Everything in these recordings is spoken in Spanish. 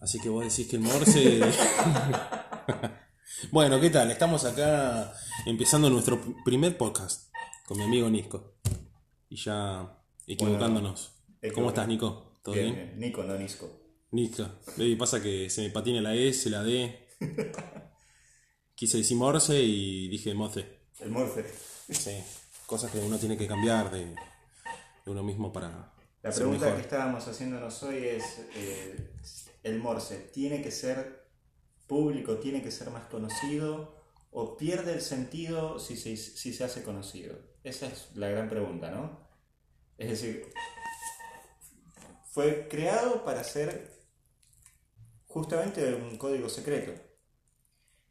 Así que vos decís que el Morse. bueno, ¿qué tal? Estamos acá empezando nuestro primer podcast con mi amigo Nico. Y ya equivocándonos. ¿Cómo estás, Nico? ¿Todo bien? Nico, no Nisco. Nico. Y pasa que se me patina la S, la D. Quise decir Morse y dije Morse. El Morse. Sí, cosas que uno tiene que cambiar de, uno mismo para. La pregunta que estábamos haciéndonos hoy es: eh, ¿el Morse tiene que ser público, tiene que ser más conocido o pierde el sentido si se, si se hace conocido? Esa es la gran pregunta, ¿no? Es decir, fue creado para ser justamente un código secreto.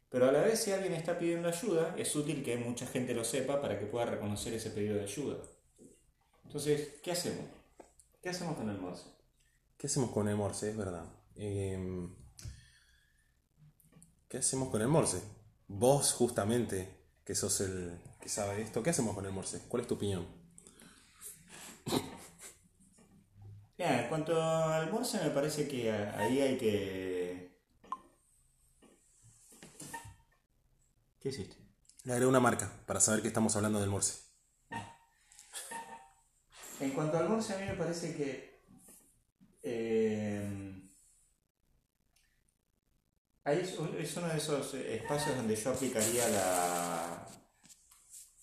Pero a la vez si alguien está pidiendo ayuda, es útil que mucha gente lo sepa para que pueda reconocer ese pedido de ayuda. Entonces, ¿qué hacemos? ¿Qué hacemos con el Morse? ¿Qué hacemos con el Morse? Es verdad. Em, ¿Qué hacemos con el Morse? Vos justamente, que sos el que sabe esto, ¿qué hacemos con el Morse? ¿Cuál es tu opinión? en cuanto al Morse me parece que ahí hay que... ¿Qué hiciste? Le agregué una marca para saber que estamos hablando del Morse. En cuanto al Morse, a mí me parece que eh, es, uno de esos espacios donde yo aplicaría la,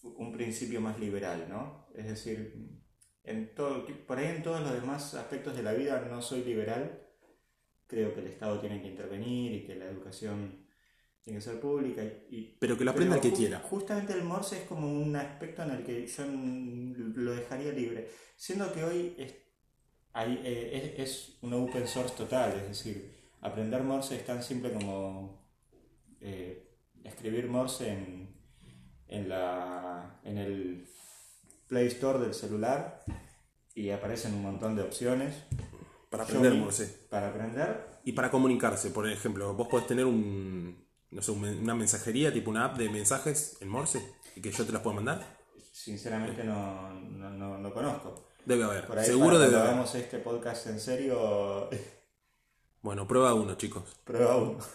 un principio más liberal, ¿no? Es decir, en todo, por ahí en todos los demás aspectos de la vida no soy liberal. Creo que el Estado tiene que intervenir y que la educación tiene que ser pública. Y, pero que lo aprenda el que quiera. Justamente el Morse es como un aspecto en el que yo lo dejaría libre. Siendo que hoy es, eh, es, un open source total, es decir, aprender Morse es tan simple como eh, escribir Morse en, en, la, en el Play Store del celular y aparecen un montón de opciones. Para aprender Morse. Para aprender. Y para comunicarse, por ejemplo, vos podés tener un, no sé, una mensajería, tipo una app de mensajes en Morse, y que yo te las puedo mandar? Sinceramente no, no, no, conozco. Debe haber, seguro debe haber. hagamos este podcast en serio. Bueno, prueba uno, chicos. Prueba uno.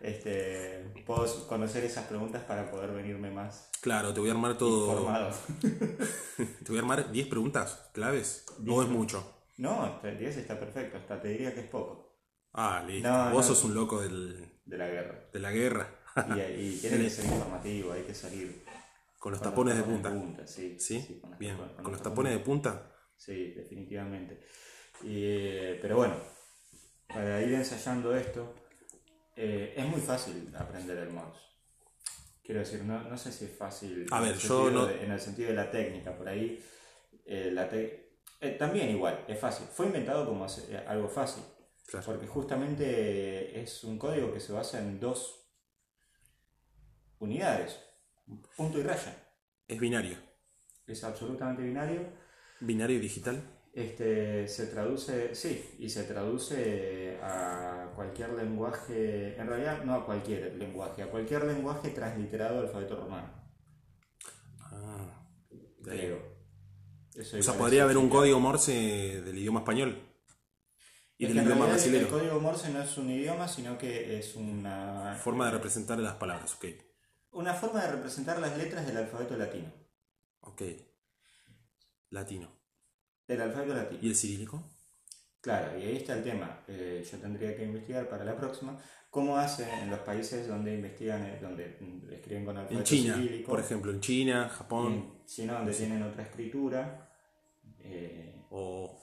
Este, puedo conocer esas preguntas para poder venirme más. Claro, te voy a armar todo. Informado. te voy a armar 10 preguntas claves. ¿O es mucho? No, 10 está perfecto, hasta te diría que es poco. Ah, listo. Vos sos un loco del, de la guerra. De la guerra. y, tiene que ser informativo, hay que salir. Con los tapones, de punta. sí, sí, con Bien, con, los tapones de punta. Sí, definitivamente. Eh, pero bueno, para ir ensayando esto, eh, es muy fácil aprender el mouse. Quiero decir, no, no sé si es fácil A ver, yo no... en el sentido de la técnica, por ahí eh, la también igual, es fácil. Fue inventado como algo fácil. Porque justamente es un código que se basa en dos unidades, punto y raya. Es binario. Es absolutamente binario. ¿Binario digital? Este, se traduce, sí, y se traduce a cualquier lenguaje, en realidad no a cualquier lenguaje, a cualquier lenguaje transliterado al alfabeto romano. Ah, griego. o sea, podría haber un código Morse del idioma español. El código Morse no es un idioma, sino que es una... Forma de representar las palabras, ok. Una forma de representar las letras del alfabeto latino. Ok. Latino. El alfabeto latino. ¿Y el cirílico? Claro, y ahí está el tema. Eh, yo tendría que investigar para la próxima cómo hacen en los países donde investigan, eh, donde escriben con alfabeto en China, Por ejemplo, en China, Japón. China, donde tienen otra escritura. Eh, o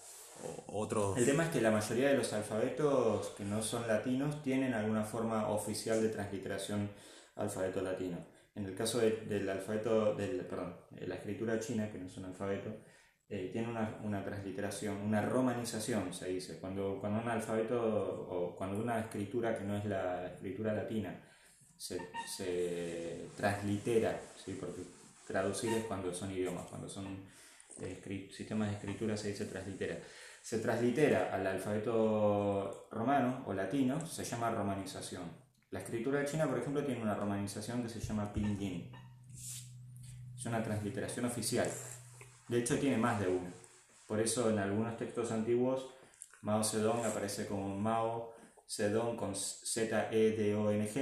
otros... El tema es que la mayoría de los alfabetos que no son latinos tienen alguna forma oficial de transliteración alfabeto latino. En el caso del alfabeto, del, perdón, de la escritura china, que no es un alfabeto, eh, tiene una, una, transliteración, una romanización, se dice. Cuando, cuando un alfabeto o cuando una escritura que no es la escritura latina se, se translitera, ¿sí? porque traducir es cuando son idiomas, cuando son eh, sistemas de escritura se dice translitera se translitera al alfabeto romano o latino, se llama romanización. La escritura china, por ejemplo, tiene una romanización que se llama pinyin. Es una transliteración oficial. De hecho, tiene más de una. Por eso en algunos textos antiguos Mao Zedong aparece como Mao Zedong con Z-E-D-O-N-G,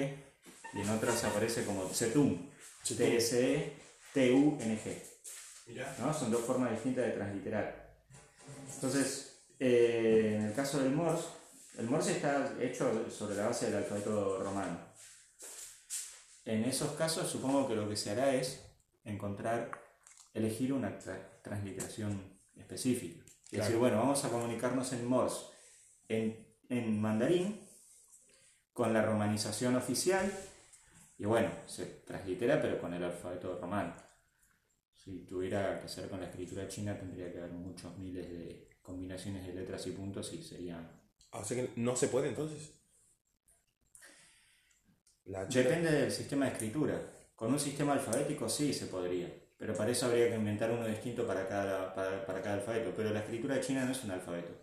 y en otras aparece como Zetung, T-S-E-T-U-N-G. ¿no? Son dos formas distintas de transliterar. Entonces, eh, en el caso del Morse, el Morse está hecho sobre la base del alfabeto romano. En esos casos, supongo que lo que se hará es encontrar, elegir una transliteración específica. Es decir, bueno, vamos a comunicarnos en Morse, en, en mandarín, con la romanización oficial, y bueno, se translitera, pero con el alfabeto romano. Si tuviera que ser con la escritura china, tendría que haber muchos miles de combinaciones de letras y puntos y sería... Ah, o sea que no se puede entonces. Depende del sistema de escritura. Con un sistema alfabético sí se podría, pero para eso habría que inventar uno distinto para cada, para, cada alfabeto. Pero la escritura china no es un alfabeto.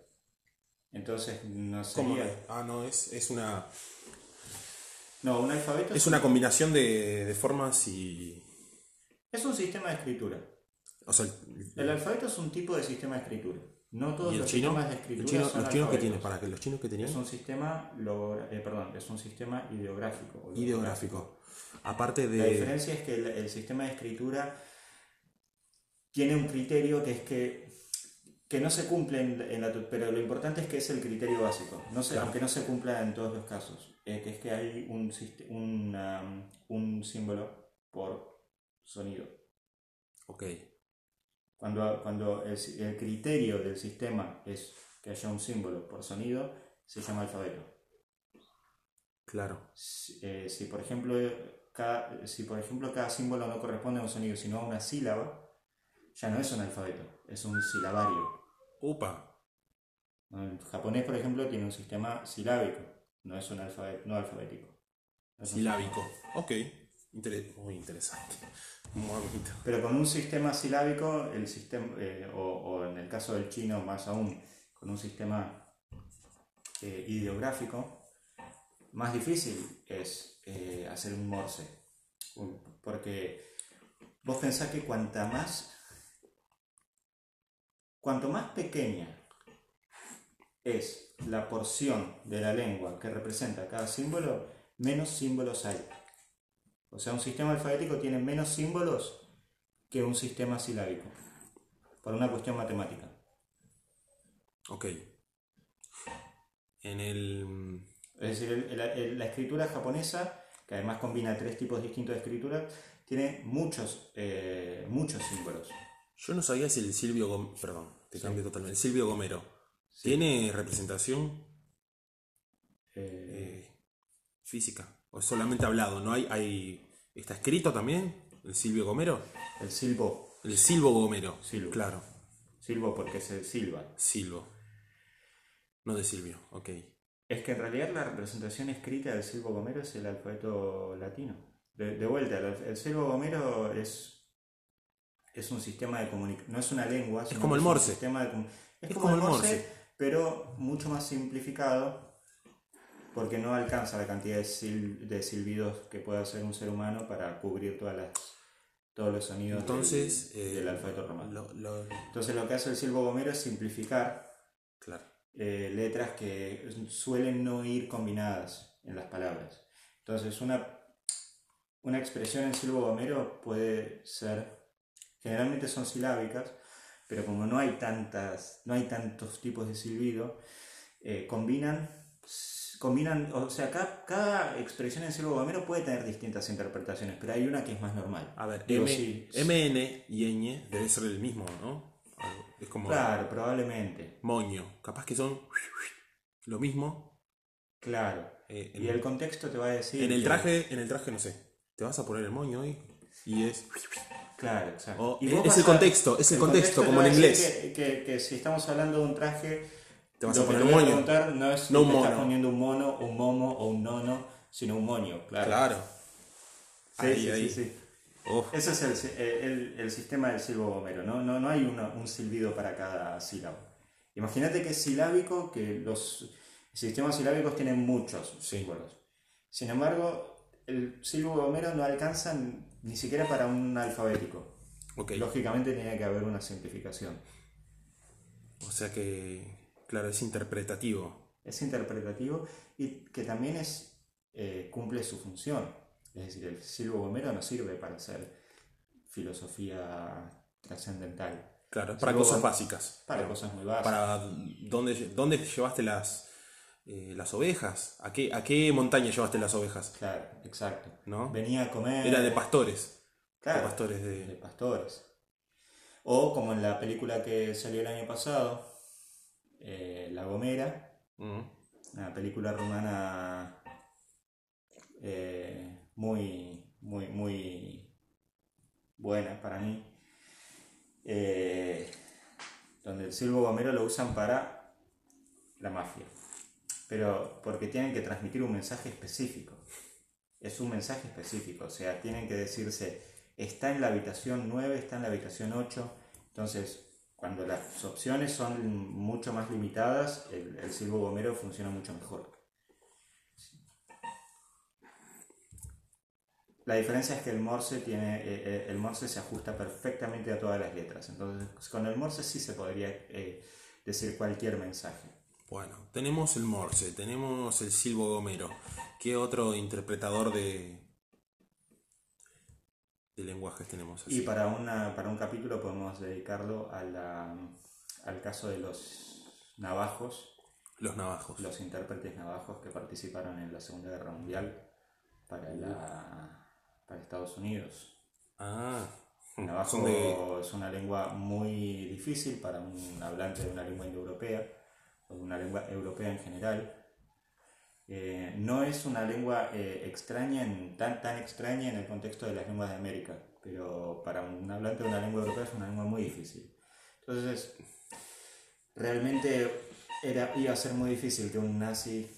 Entonces no sería... Ah, no, es, es una... No, un alfabeto... Es, una combinación de, de, formas y... Es un sistema de escritura. O sea, el alfabeto es un tipo de sistema de escritura. No todos los sistemas de escritura los chinos que tienen, para que los chinos que tenían. Es un sistema, eh, perdón, es un sistema ideográfico. Ideográfico. Aparte de. La diferencia es que el, sistema de escritura tiene un criterio que es que, que no se cumple en, la, pero lo importante es que es el criterio básico, no se, aunque no se cumpla en todos los casos, eh, que es que hay un, un, un símbolo por sonido. Ok. Cuando, cuando el, criterio del sistema es que haya un símbolo por sonido, se llama alfabeto. Claro. Si, eh, por ejemplo, cada, si por ejemplo cada símbolo no corresponde a un sonido, sino a una sílaba, ya no es un alfabeto, es un silabario. Upa. El japonés, por ejemplo, tiene un sistema silábico, no es un alfabeto, no alfabético. silábico, ok. muy interesante. Pero con un sistema silábico, el sistema, eh, o, en el caso del chino más aún, con un sistema eh, ideográfico, más difícil es eh, hacer un morse. Porque vos pensás que cuanta más, cuanto más pequeña es la porción de la lengua que representa cada símbolo, menos símbolos hay. O sea, un sistema alfabético tiene menos símbolos que un sistema silábico, por una cuestión matemática. Ok. En el... Es decir, la escritura japonesa, que además combina tres tipos distintos de escritura, tiene muchos, eh, muchos símbolos. Yo no sabía si el Silvio Gomero, perdón, te cambio totalmente, el Silvio Gomero, ¿tiene representación eh, física? ¿O solamente hablado? ¿No hay, hay ¿Está escrito también? ¿El Silvio Gomero? El Silvo. El Silvo Gomero. Silvo. Claro. Silvo porque es el Silva. Silvo. No de Silvio, ok. Es que en realidad la representación escrita del Silvo Gomero es el alfabeto latino. De, vuelta, el, Silvo Gomero es, es un sistema de comunicación. No es una lengua, es como el Morse. es, como, el Morse, pero mucho más simplificado porque no alcanza la cantidad de, silbidos que puede hacer un ser humano para cubrir todas las, todos los sonidos Entonces, del, eh, alfabeto romano. Entonces lo que hace el silbo gomero es simplificar eh, letras que suelen no ir combinadas en las palabras. Entonces una, una expresión en silbo gomero puede ser, generalmente son silábicas, pero como no hay, tantas, no hay tantos tipos de silbido, eh, combinan combinan, o sea, cada, expresión en silbo gomero puede tener distintas interpretaciones, pero hay una que es más normal. A ver, M, MN y ñ debe ser el mismo, ¿no? Es como. Claro, probablemente. Moño, capaz que son lo mismo. Claro. Eh, y el contexto te va a decir. En el traje, en el traje, no sé. Te vas a poner el moño hoy y es. Claro, exacto. es el contexto, es el, contexto, como en inglés. que si estamos hablando de un traje te vas a poner un moño. no es no un mono. estás poniendo un mono, un momo o un nono, sino un moño, claro. Claro. Sí, ahí, sí, ahí. sí, Ese es el, el, sistema del silbo gomero, ¿no? No, no hay un silbido para cada sílabo. Imagínate que es silábico, que los sistemas silábicos tienen muchos símbolos. Sin embargo, el silbo gomero no alcanza ni siquiera para un alfabético. Okay. Lógicamente tiene que haber una simplificación. O sea que Claro, es interpretativo. Es interpretativo y que también es, eh, cumple su función. Es decir, el silbo gomero no sirve para hacer filosofía trascendental. Claro, para cosas básicas. Para cosas muy básicas. Para dónde, dónde llevaste las, eh, las ovejas. ¿A qué, ¿A qué montaña llevaste las ovejas? Claro, exacto. ¿No? Venía a comer. Era de pastores. Claro, de pastores de... de pastores. O como en la película que salió el año pasado, eh, La Gomera, Mm. una película rumana eh, muy, muy, muy buena para mí, eh, donde el silbo gomero lo usan para la mafia, pero porque tienen que transmitir un mensaje específico. Es un mensaje específico, o sea, tienen que decirse, está en la habitación 9, está en la habitación 8, entonces cuando las opciones son mucho más limitadas, el, el silbo gomero funciona mucho mejor. La diferencia es que el Morse tiene, eh, eh, el Morse se ajusta perfectamente a todas las letras. Entonces, con el Morse sí se podría eh, decir cualquier mensaje. Bueno, tenemos el Morse, tenemos el silbo gomero. ¿Qué otro interpretador de, de lenguajes tenemos así? Y para, una, para un capítulo podemos dedicarlo a la- al caso de los navajos, Los navajos. los intérpretes navajos que participaron en la Segunda Guerra Mundial para, la, para Estados Unidos. Ah, El navajo de... es una lengua muy difícil para un hablante de una lengua indoeuropea o de una lengua europea en general. Eh, no es una lengua eh, extraña, en- tan, tan extraña en el contexto de las lenguas de América, pero para un hablante de una lengua europea es una lengua muy difícil. Entonces, realmente era, iba a ser muy difícil que un nazi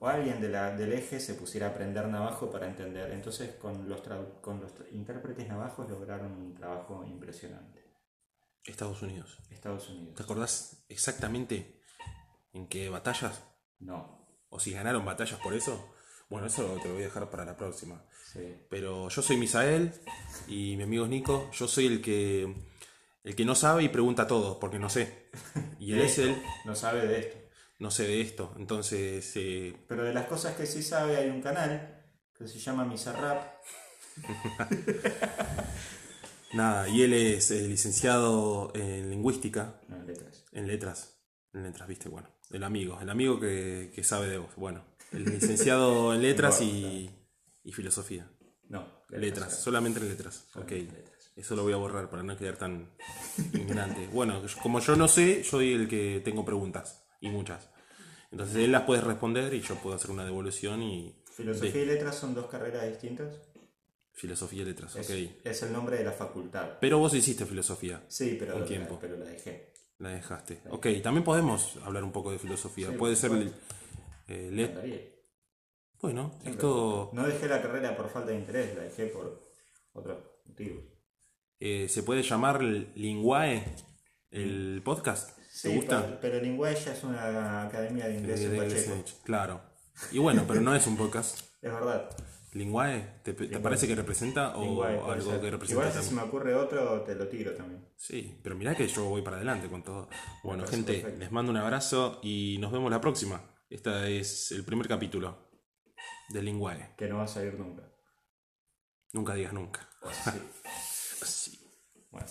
o alguien de la- del eje se pusiera a aprender navajo para entender. Entonces, con los, con los intérpretes navajos lograron un trabajo impresionante. Estados Unidos. Estados Unidos. ¿Te acordás exactamente en qué batallas? No. ¿O si ganaron batallas por eso? Bueno, eso te lo voy a dejar para la próxima. Sí. Pero yo soy Misael y mi amigo es Nico. Yo soy el que el que no sabe y pregunta todo, porque no sé. Y él es el No sabe de esto. no sé de esto. Entonces, eh, Pero de las cosas que sí sabe hay un canal que se llama Misarrap. nada. Y él es eh, licenciado en lingüística, No, en letras. en letras. En letras, viste, bueno. El amigo, el amigo que, que sabe de vos. Bueno, el licenciado en letras y, y filosofía. No, Letras, solamente en letras. Ok. Solamente letras. Eso lo voy a borrar para no quedar tan ignorante. Bueno, como yo no sé, yo soy el que tengo preguntas. Y muchas. Entonces él las puede responder y yo puedo hacer una devolución y. Filosofía y letras son dos carreras distintas. Filosofía y letras, Es, ok. es el nombre de la facultad. Pero vos hiciste filosofía, Sí, pero, Un la, tiempo. pero la dejé. la dejaste. Ok, también podemos hablar un poco de filosofía. Sí, Puede ser. eh, let- encantaría. Bueno, esto No dejé la carrera por falta de interés, la dejé por otros motivos. eh, se puede llamar Linguae, el podcast. ¿Te Sí, gusta? pero, pero Lingüe ya es una academia de inglés Eh, de Pacheco. inglés, Claro. Y bueno, pero no es un podcast. Es verdad. ¿Linguae? ¿Te, te Linguae. parece que representa o algo ser. que representa Igual si se me ocurre otro, te lo tiro también. Sí, pero mirá que yo voy para adelante con todo. Bueno, gente, perfecto. les mando un abrazo y nos vemos la próxima. Este es el primer capítulo de Linguae. Que no va a salir nunca. Nunca digas nunca. O sí. Sí.